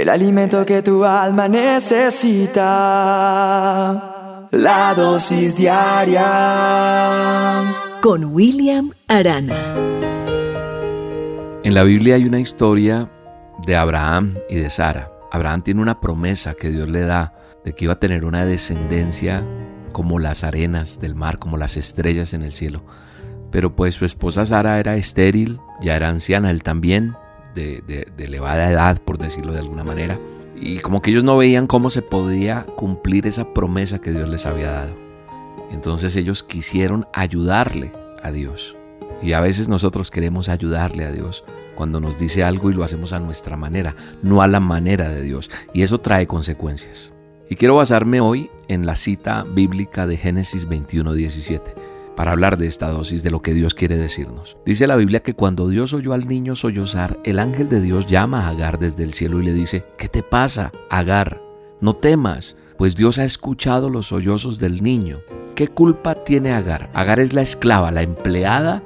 el alimento que tu alma necesita. La dosis diaria con William Arana. En la Biblia hay una historia de Abraham y de Sara. Abraham tiene una promesa que Dios le da de que iba a tener una descendencia como las arenas del mar, como las estrellas en el cielo. Pero pues su esposa Sara era estéril, ya era anciana, él también, de, elevada edad, por decirlo de alguna manera. Y como que ellos no veían cómo se podía cumplir esa promesa que Dios les había dado. Entonces ellos quisieron ayudarle a Dios. Y a veces nosotros queremos ayudarle a Dios cuando nos dice algo y lo hacemos a nuestra manera, no a la manera de Dios. Y eso trae consecuencias. Y quiero basarme hoy en la cita bíblica de Génesis 21, 17 para hablar de esta dosis de lo que Dios quiere decirnos. Dice la Biblia que cuando Dios oyó al niño sollozar, el ángel de Dios llama a Agar desde el cielo y le dice, ¿qué te pasa, Agar? No temas, pues Dios ha escuchado los sollozos del niño. ¿Qué culpa tiene Agar? Agar es la esclava, la empleada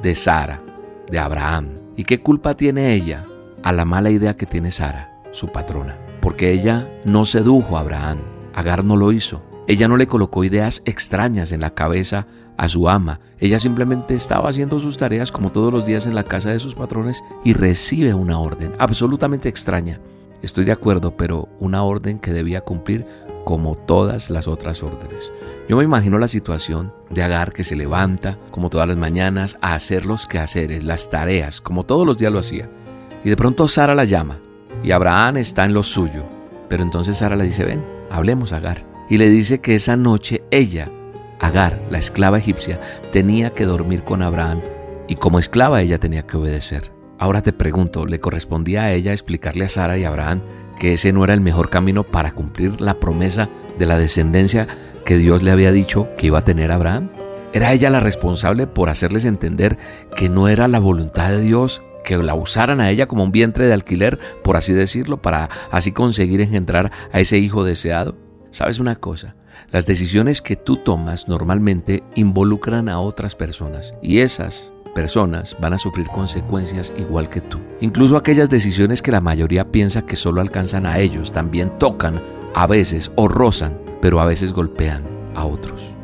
de Sara, de Abraham. ¿Y qué culpa tiene ella? A la mala idea que tiene Sara, su patrona porque ella no sedujo a Abraham. Agar no lo hizo. Ella no le colocó ideas extrañas en la cabeza a su ama. Ella simplemente estaba haciendo sus tareas como todos los días en la casa de sus patrones y recibe una orden absolutamente extraña. Estoy de acuerdo, pero una orden que debía cumplir como todas las otras órdenes. Yo me imagino la situación de Agar que se levanta como todas las mañanas a hacer los quehaceres, las tareas, como todos los días lo hacía. Y de pronto Sara la llama y Abraham está en lo suyo. Pero entonces Sara le dice, ven, hablemos Agar. Y le dice que esa noche ella, Agar, la esclava egipcia, tenía que dormir con Abraham y como esclava ella tenía que obedecer. Ahora te pregunto, ¿le correspondía a ella explicarle a Sara y a Abraham que ese no era el mejor camino para cumplir la promesa de la descendencia que Dios le había dicho que iba a tener Abraham? ¿Era ella la responsable por hacerles entender que no era la voluntad de Dios que la usaran a ella como un vientre de alquiler, por así decirlo, para así conseguir engendrar a ese hijo deseado? ¿Sabes una cosa? Las decisiones que tú tomas normalmente involucran a otras personas y esas personas van a sufrir consecuencias igual que tú. Incluso aquellas decisiones que la mayoría piensa que solo alcanzan a ellos, también tocan a veces o rozan, pero a veces golpean a otros.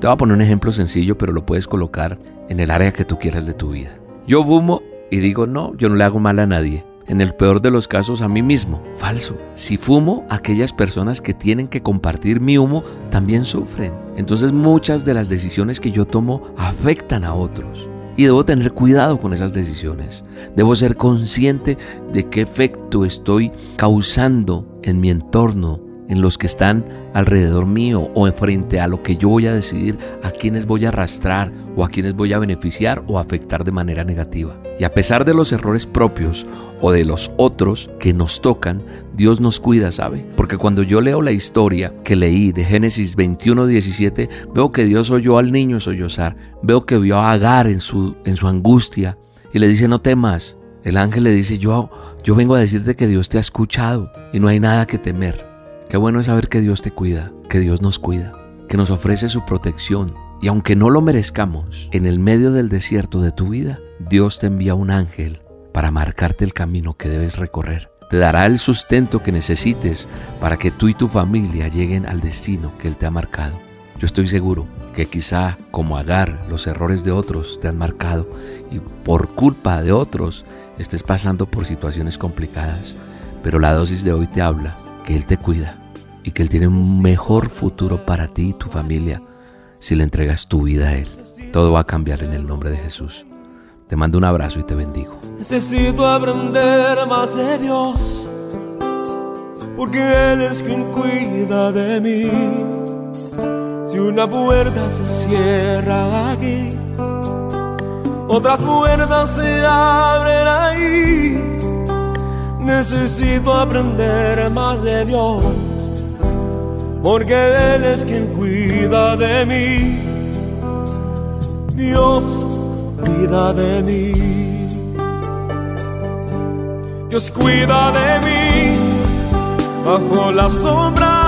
Te voy a poner un ejemplo sencillo, pero lo puedes colocar en el área que tú quieras de tu vida. Yo fumo y digo, no, yo no le hago mal a nadie. En el peor de los casos a mí mismo. Falso. Si fumo, aquellas personas que tienen que compartir mi humo también sufren. Entonces muchas de las decisiones que yo tomo afectan a otros. Y debo tener cuidado con esas decisiones. Debo ser consciente de qué efecto estoy causando en mi entorno, en los que están alrededor mío o en frente a lo que yo voy a decidir a quienes voy a arrastrar o a quienes voy a beneficiar o afectar de manera negativa. Y a pesar de los errores propios o de los otros que nos tocan, Dios nos cuida, ¿sabe? Porque cuando yo leo la historia que leí de Génesis 21, 17, veo que Dios oyó al niño sollozar, veo que vio a Agar en su, en su angustia y le dice, no temas. El ángel le dice, yo, yo vengo a decirte que Dios te ha escuchado y no hay nada que temer. Qué bueno es saber que Dios te cuida, que Dios nos cuida, que nos ofrece su protección. Y aunque no lo merezcamos, en el medio del desierto de tu vida, Dios te envía un ángel para marcarte el camino que debes recorrer. Te dará el sustento que necesites para que tú y tu familia lleguen al destino que Él te ha marcado. Yo estoy seguro que quizá como Agar los errores de otros te han marcado y por culpa de otros estés pasando por situaciones complicadas. Pero la dosis de hoy te habla que Él te cuida y que Él tiene un mejor futuro para ti y tu familia si le entregas tu vida a Él. Todo va a cambiar en el nombre de Jesús. Te mando un abrazo y te bendigo. Necesito aprender más de Dios, porque Él es quien cuida de mí. Si una puerta se cierra aquí, otras puertas se abren Necesito aprender más de Dios, porque Él es quien cuida de mí. Dios cuida de mí. Dios cuida de mí bajo la sombra